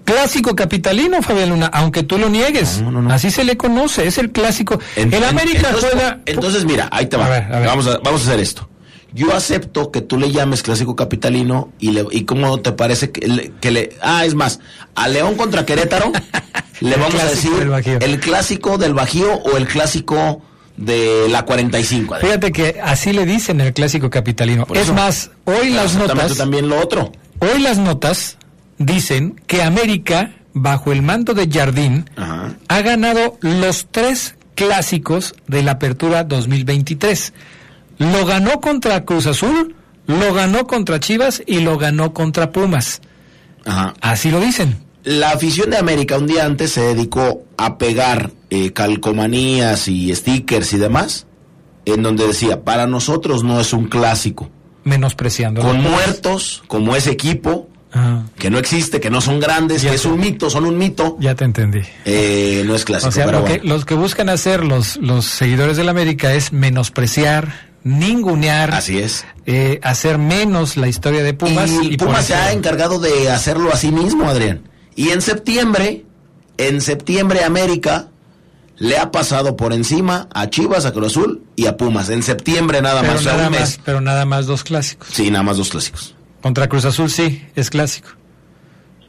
clásico capitalino, Fabián Luna, aunque tú lo niegues. Así se le conoce, es el clásico. En, el América
entonces, juega. Entonces, mira, ahí te va. Vamos, a, vamos a hacer esto. Yo acepto que tú le llames clásico capitalino y, le, y cómo te parece que le, que le. Ah, es más, a León contra Querétaro le vamos a decir el clásico del Bajío o el clásico de la 45.
Fíjate que así le dicen el clásico capitalino. es más, hoy las notas.
también lo otro.
Hoy las notas dicen que América, bajo el mando de Jardín, ha ganado los tres clásicos de la Apertura 2023. Lo ganó contra Cruz Azul, lo ganó contra Chivas y lo ganó contra Pumas. Así lo dicen.
La afición de América un día antes se dedicó a pegar eh, calcomanías y stickers y demás, en donde decía, para nosotros no es un clásico.
Menospreciando.
Con muertos, como ese equipo, que no existe, que no son grandes, que es un mito, son un mito.
Ya te entendí.
Eh, no es clásico.
O sea, lo que, los que buscan hacer los, los seguidores de la América es menospreciar, ningunear.
Así es.
Eh, hacer menos la historia de Pumas.
Y, Pumas se ha encargado de hacerlo a sí mismo, Adrián. Y en septiembre, en septiembre América le ha pasado por encima a Chivas, a Cruz Azul y a Pumas. En septiembre nada más.
Nada más pero nada más dos clásicos.
Sí, nada más dos clásicos.
Contra Cruz Azul sí, es clásico.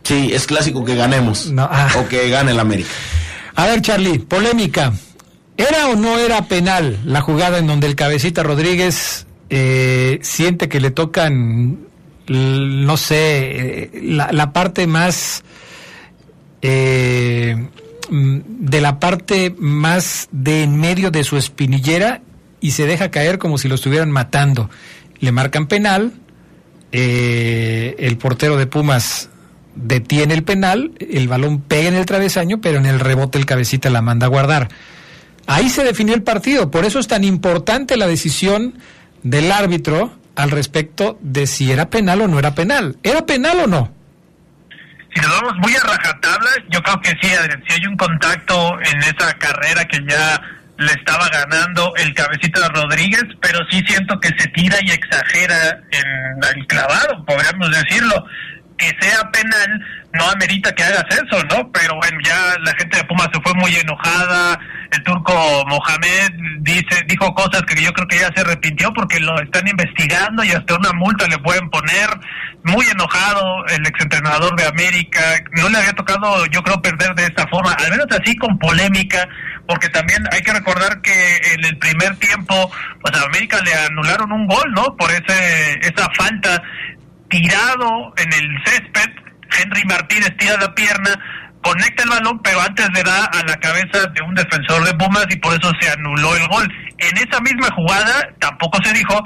Sí, es clásico que ganemos. Ah. O que gane el América.
A ver, Charlie, polémica. ¿Era o no era penal la jugada en donde el cabecita Rodríguez eh, siente que le tocan, no sé, eh, la, parte más... Eh, de la parte más de en medio de su espinillera y se deja caer como si lo estuvieran matando. Le marcan penal, eh, el portero de Pumas detiene el penal, el balón pega en el travesaño, pero en el rebote el cabecita la manda a guardar. Ahí se definió el partido, por eso es tan importante la decisión del árbitro al respecto de si era penal o no era penal. ¿Era penal o no?
Si nos vamos muy a rajatabla, yo creo que sí, Adrián, si hay un contacto en esa carrera que ya le estaba ganando el cabecito de Rodríguez, pero sí siento que se tira y exagera en el clavado, podríamos decirlo. Que sea penal no amerita que hagas eso, ¿no? Pero bueno, ya la gente de Pumas se fue muy enojada, el turco Mohamed dice dijo cosas que yo creo que ya se arrepintió porque lo están investigando y hasta una multa le pueden poner. Muy enojado el exentrenador de América, no le había tocado yo creo perder de esta forma, al menos así con polémica, porque también hay que recordar que en el primer tiempo, pues a América le anularon un gol, ¿no? Por ese esa falta tirado en el césped, Henry Martínez tira la pierna, conecta el balón, pero antes le da a la cabeza de un defensor de Pumas y por eso se anuló el gol. En esa misma jugada tampoco se dijo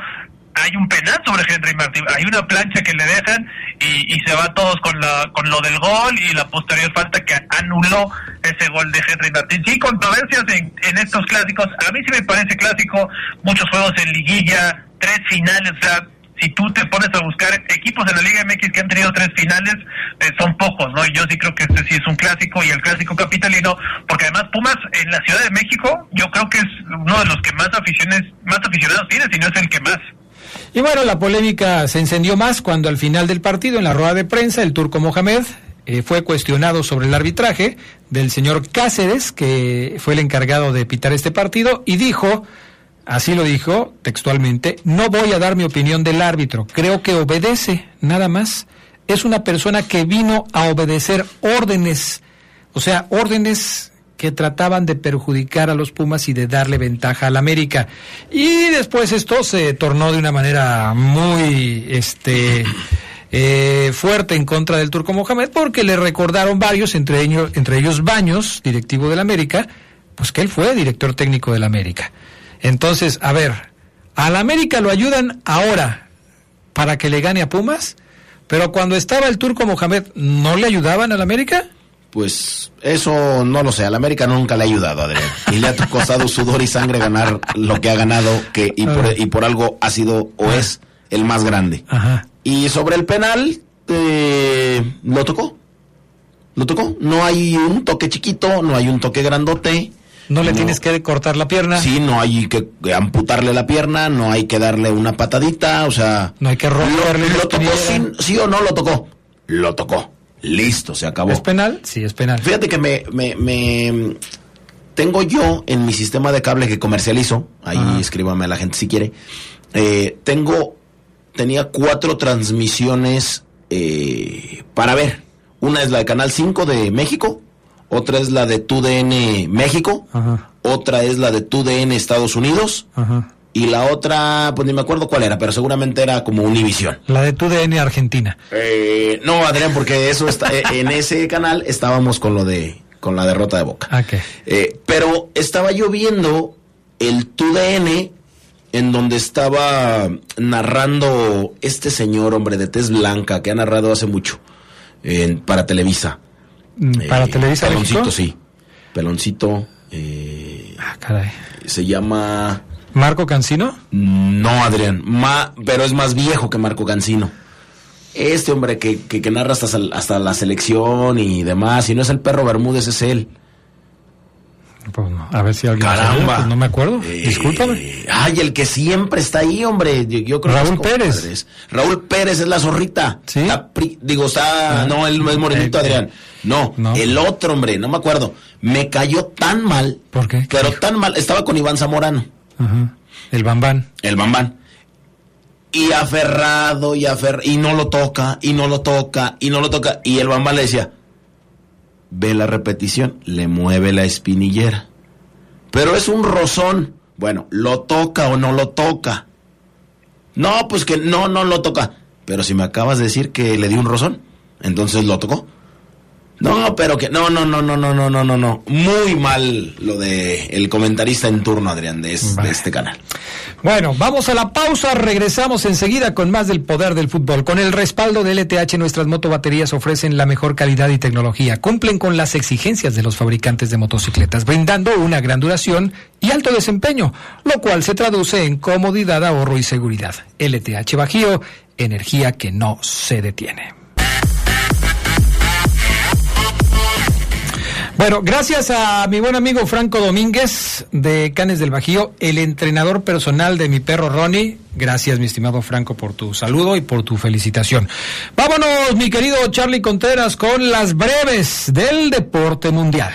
hay un penal sobre Henry Martín, hay una plancha que le dejan y, se va todos con la con lo del gol y la posterior falta que anuló ese gol de Henry Martín. Sí, controversias en, en estos clásicos, a mí sí me parece clásico, muchos juegos en liguilla, tres finales, o sea, si tú te pones a buscar equipos en la Liga MX que han tenido tres finales, eh, son pocos, ¿no? Y yo sí creo que este sí es un clásico y el clásico capitalino, porque además Pumas en la Ciudad de México, yo creo que es uno de los que más aficiones, más aficionados tiene, si no es el que más.
Y bueno, la polémica se encendió más cuando al final del partido, en la rueda de prensa, el turco Mohamed eh, fue cuestionado sobre el arbitraje del señor Cáceres, que fue el encargado de pitar este partido, y dijo, así lo dijo textualmente, no voy a dar mi opinión del árbitro, creo que obedece, nada más. Es una persona que vino a obedecer órdenes, o sea, órdenes que trataban de perjudicar a los Pumas y de darle ventaja al América. Y después esto se tornó de una manera muy este eh, fuerte en contra del Turco Mohamed porque le recordaron varios, entre ellos, entre ellos Baños, directivo del América, pues que él fue director técnico del América. Entonces, a ver, al América lo ayudan ahora para que le gane a Pumas, pero cuando estaba el turco Mohamed, ¿no le ayudaban al América?
Pues eso no lo sé, al América nunca le ha ayudado, Adrián. Y le ha costado sudor y sangre ganar lo que ha ganado, que y por, y por algo ha sido o es el más grande.
Ajá.
Y sobre el penal, eh, lo tocó. Lo tocó. No hay un toque chiquito, no hay un toque grandote.
No le tienes que cortar la pierna.
Sí, no hay que amputarle la pierna, no hay que darle una patadita, o sea...
No hay que
Lo,
romperle la
lo tocó, sí, sí o no lo tocó. Lo tocó. Listo, se acabó.
¿Es penal? Sí, es penal.
Fíjate que me, me, me- tengo yo en mi sistema de cable que comercializo, ahí
Ajá.
escríbame a la gente si quiere, eh, tengo, tenía cuatro transmisiones eh, para ver. Una es la de Canal 5 de México, otra es la de TUDN México,
Ajá.
otra es la de TUDN Estados Unidos,
Ajá.
y la otra, pues ni me acuerdo cuál era, pero seguramente era como Univisión.
La de tu DN Argentina.
Eh, no, Adrián, porque eso está eh, en ese canal estábamos con lo de con la derrota de Boca.
Ah.
Eh, pero estaba yo viendo el TUDN en donde estaba narrando este señor, hombre de tez blanca, que ha narrado hace mucho para Televisa.
Mm, Para
Eh,
Televisa
Peloncito,
México.
sí. Peloncito. eh,
Ah, caray.
se llama...
Marco Cancino.
No, Adrián, ma, pero es más viejo que Marco Cancino. Este hombre que, que, que narra hasta, hasta la selección y demás, y no es el perro Bermúdez, es él.
Pues no, A ver si alguien.
Caramba.
sabe, pues no me acuerdo.
Eh,
Discúlpame.
Ay, el que siempre está ahí, hombre. Yo, yo creo
Raúl
que
Pérez.
Raúl Pérez es la zorrita.
¿Sí?
La pri- digo, está.
Ah.
no, él no es morenito,
Eh,
Adrián. No,
no.
el otro, hombre, no me acuerdo. Me cayó tan mal.
¿Por qué?
Pero
¿Qué
tan mal. Estaba con Iván Zamorano.
Ajá. El Bambán.
El bambán. Y aferrado, y aferrado, y no lo toca, y no lo toca, y no lo toca. Y el bambán le decía, ve la repetición, le mueve la espinillera. Pero es un rozón. Bueno, ¿lo toca o no lo toca? No, pues que no, no lo toca. Pero si me acabas de decir que le dio un rozón, entonces lo tocó. No, pero que no, no, no, no, no, no, no, no, no. Muy mal lo de el comentarista en turno, Adrián, de, es- de este canal.
Bueno, vamos a la pausa, regresamos enseguida con más del poder del fútbol. Con el respaldo de LTH, nuestras motobaterías ofrecen la mejor calidad y tecnología, cumplen con las exigencias de los fabricantes de motocicletas, brindando una gran duración y alto desempeño, lo cual se traduce en comodidad, ahorro y seguridad. LTH Bajío, energía que no se detiene. Bueno, gracias a mi buen amigo Franco Domínguez de Canes del Bajío, el entrenador personal de mi perro Ronnie. Gracias, mi estimado Franco, por tu saludo y por tu felicitación. Vámonos, mi querido Charlie Contreras, con las breves del deporte mundial.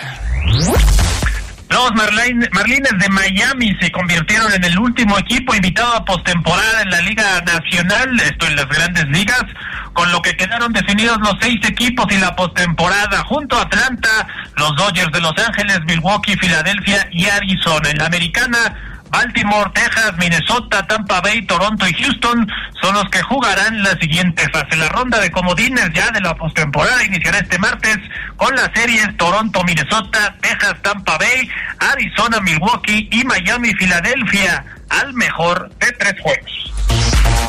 Los Marlin- Marlines de Miami se convirtieron en el último equipo invitado a postemporada en la Liga Nacional, esto en las grandes ligas, con lo que quedaron definidos los seis equipos y la postemporada, junto a Atlanta, los Dodgers de Los Ángeles, Milwaukee, Filadelfia y Arizona. En la americana, Baltimore, Texas, Minnesota, Tampa Bay, Toronto y Houston son los que jugarán la siguiente fase. La ronda de comodines ya de la postemporada iniciará este martes con las series Toronto, Minnesota, Texas, Tampa Bay, Arizona, Milwaukee y Miami, Filadelfia, al mejor de tres juegos.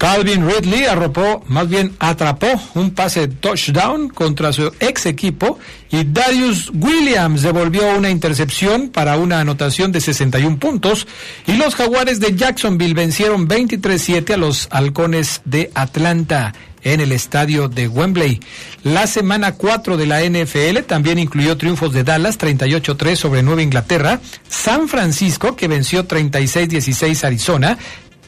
Calvin Ridley arropó, más bien atrapó un pase touchdown contra su ex equipo y Darius Williams devolvió una intercepción para una anotación de 61 puntos y los jaguares de Jacksonville vencieron 23-7 a los halcones de Atlanta en el estadio de Wembley. La semana 4 de la NFL también incluyó triunfos de Dallas 38-3 sobre Nueva Inglaterra, San Francisco que venció 36-16 a Arizona,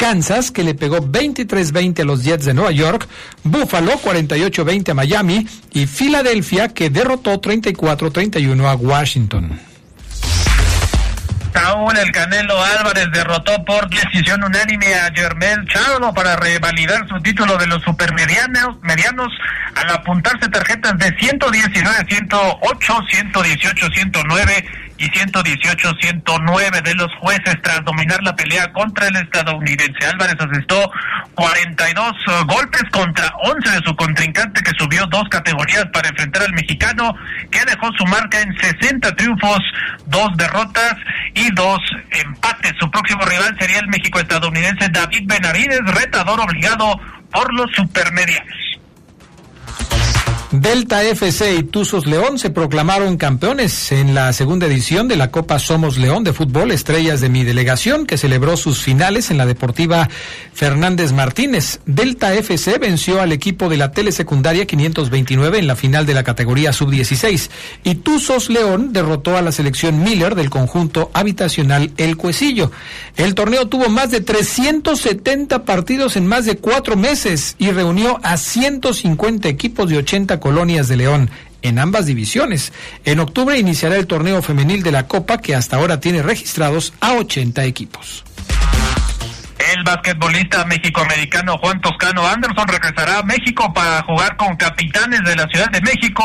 Kansas, que le pegó 23-20 a los Jets de Nueva York, Buffalo 48-20 a Miami y Filadelfia, que derrotó 34-31 a Washington.
Saúl El Canelo Álvarez derrotó por decisión unánime a Germán Charlo para revalidar su título de los supermedianos medianos al apuntarse tarjetas de 119, 108, 118, 109 y 118-109 de los jueces tras dominar la pelea contra el estadounidense. Álvarez asestó 42 uh, golpes contra 11 de su contrincante que subió dos categorías para enfrentar al mexicano que dejó su marca en 60 triunfos, dos derrotas y dos empates. Su próximo rival sería el México-estadounidense David Benavides, retador obligado por los supermedianos.
Delta FC y Tuzos León se proclamaron campeones en la segunda edición de la Copa Somos León de fútbol Estrellas de mi delegación que celebró sus finales en la Deportiva Fernández Martínez. Delta FC venció al equipo de la telesecundaria 529 en la final de la categoría sub-16 y Tuzos León derrotó a la selección Miller del conjunto habitacional El Cuesillo. El torneo tuvo más de 370 partidos en más de cuatro meses y reunió a 150 equipos de 80 colonias de León en ambas divisiones. En octubre iniciará el torneo femenil de la Copa que hasta ahora tiene registrados a 80 equipos.
El basquetbolista mexicoamericano Juan Toscano Anderson regresará a México para jugar con capitanes de la Ciudad de México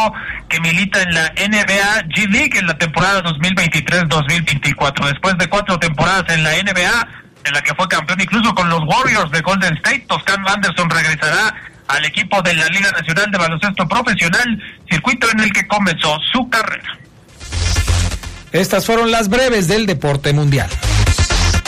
que milita en la NBA G League en la temporada 2023-2024. Después de cuatro temporadas en la NBA, en la que fue campeón incluso con los Warriors de Golden State, Toscano Anderson regresará al equipo de la Liga Nacional de Baloncesto Profesional, circuito en el que comenzó su carrera.
Estas fueron las breves del deporte mundial.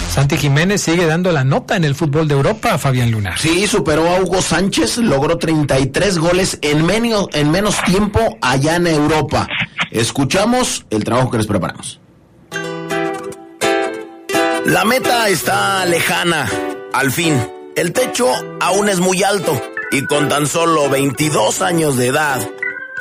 Santi Jiménez sigue dando la nota en el fútbol de Europa, Fabián Luna.
Sí, superó a Hugo Sánchez, logró 33 goles en menos, en menos tiempo allá en Europa. Escuchamos el trabajo que les preparamos. La meta está lejana, al fin. El techo aún es muy alto y con tan solo 22 años de edad,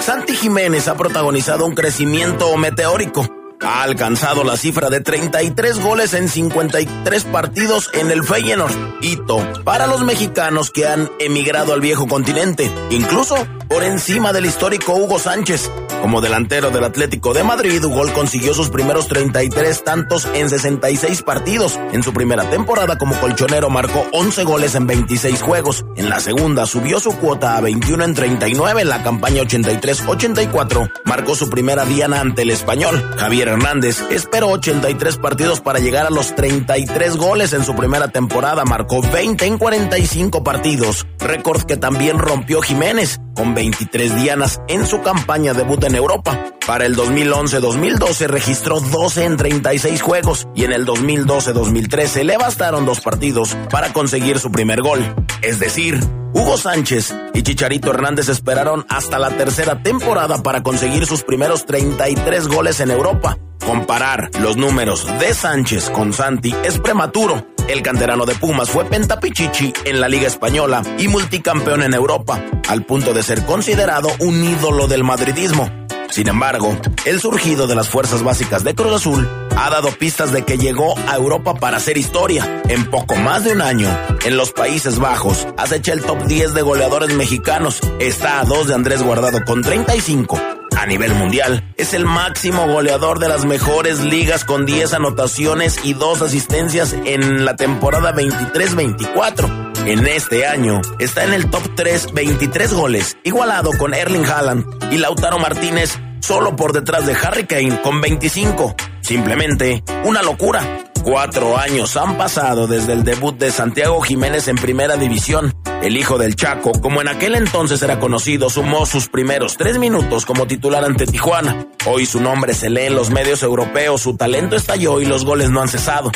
Santi Jiménez ha protagonizado un crecimiento meteórico ha alcanzado la cifra de 33 goles en 53 partidos en el Feyenoord, hito para los mexicanos que han emigrado al viejo continente, incluso por encima del histórico Hugo Sánchez. Como delantero del Atlético de Madrid, Hugo consiguió sus primeros 33 tantos en 66 partidos. En su primera temporada como colchonero marcó 11 goles en 26 juegos. En la segunda subió su cuota a 21 en 39 en la campaña 83-84. Marcó su primera diana ante el español. Javier Hernández esperó 83 partidos para llegar a los 33 goles en su primera temporada, marcó 20 en 45 partidos, récord que también rompió Jiménez, con 23 dianas en su campaña debut en Europa. Para el 2011-2012 registró 12 en 36 juegos y en el 2012-2013 le bastaron dos partidos para conseguir su primer gol. Es decir, Hugo Sánchez y Chicharito Hernández esperaron hasta la tercera temporada para conseguir sus primeros 33 goles en Europa. Comparar los números de Sánchez con Santi es prematuro. El canterano de Pumas fue pentapichichi en la Liga Española y multicampeón en Europa, al punto de ser considerado un ídolo del madridismo. Sin embargo, el surgido de las fuerzas básicas de Cruz Azul ha dado pistas de que llegó a Europa para hacer historia. En poco más de un año, en los Países Bajos, acecha el top 10 de goleadores mexicanos. Está a dos de Andrés Guardado con 35. A nivel mundial, es el máximo goleador de las mejores ligas con 10 anotaciones y 2 asistencias en la temporada 23-24. En este año está en el top 3 23 goles, igualado con Erling Haaland y Lautaro Martínez solo por detrás de Harry Kane con 25. Simplemente una locura. Cuatro años han pasado desde el debut de Santiago Jiménez en Primera División. El hijo del Chaco, como en aquel entonces era conocido, sumó sus primeros tres minutos como titular ante Tijuana. Hoy su nombre se lee en los medios europeos, su talento estalló y los goles no han cesado.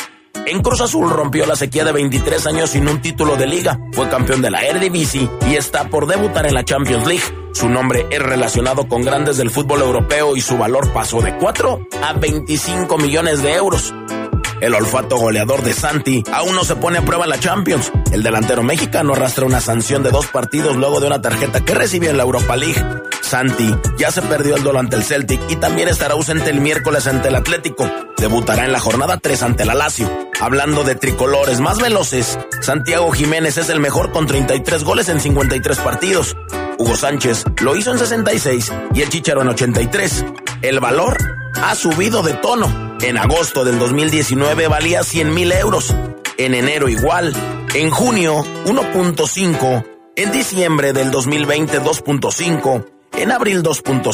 En Cruz Azul rompió la sequía de 23 años sin un título de liga, fue campeón de la Eredivisie y está por debutar en la Champions League. Su nombre es relacionado con grandes del fútbol europeo y su valor pasó de 4 a 25 millones de euros. El olfato goleador de Santi aún no se pone a prueba en la Champions. El delantero mexicano arrastra una sanción de dos partidos luego de una tarjeta que recibió en la Europa League. Santi ya se perdió el duelo ante el Celtic y también estará ausente el miércoles ante el Atlético. Debutará en la jornada 3 ante la Lazio. Hablando de tricolores más veloces, Santiago Jiménez es el mejor con 33 goles en 53 partidos. Hugo Sánchez lo hizo en 66 y el Chicharo en 83. El valor ha subido de tono En agosto del 2019 valía 100 mil euros. En enero igual. En junio 1.5. En diciembre del 2020 2.5. En abril 2.5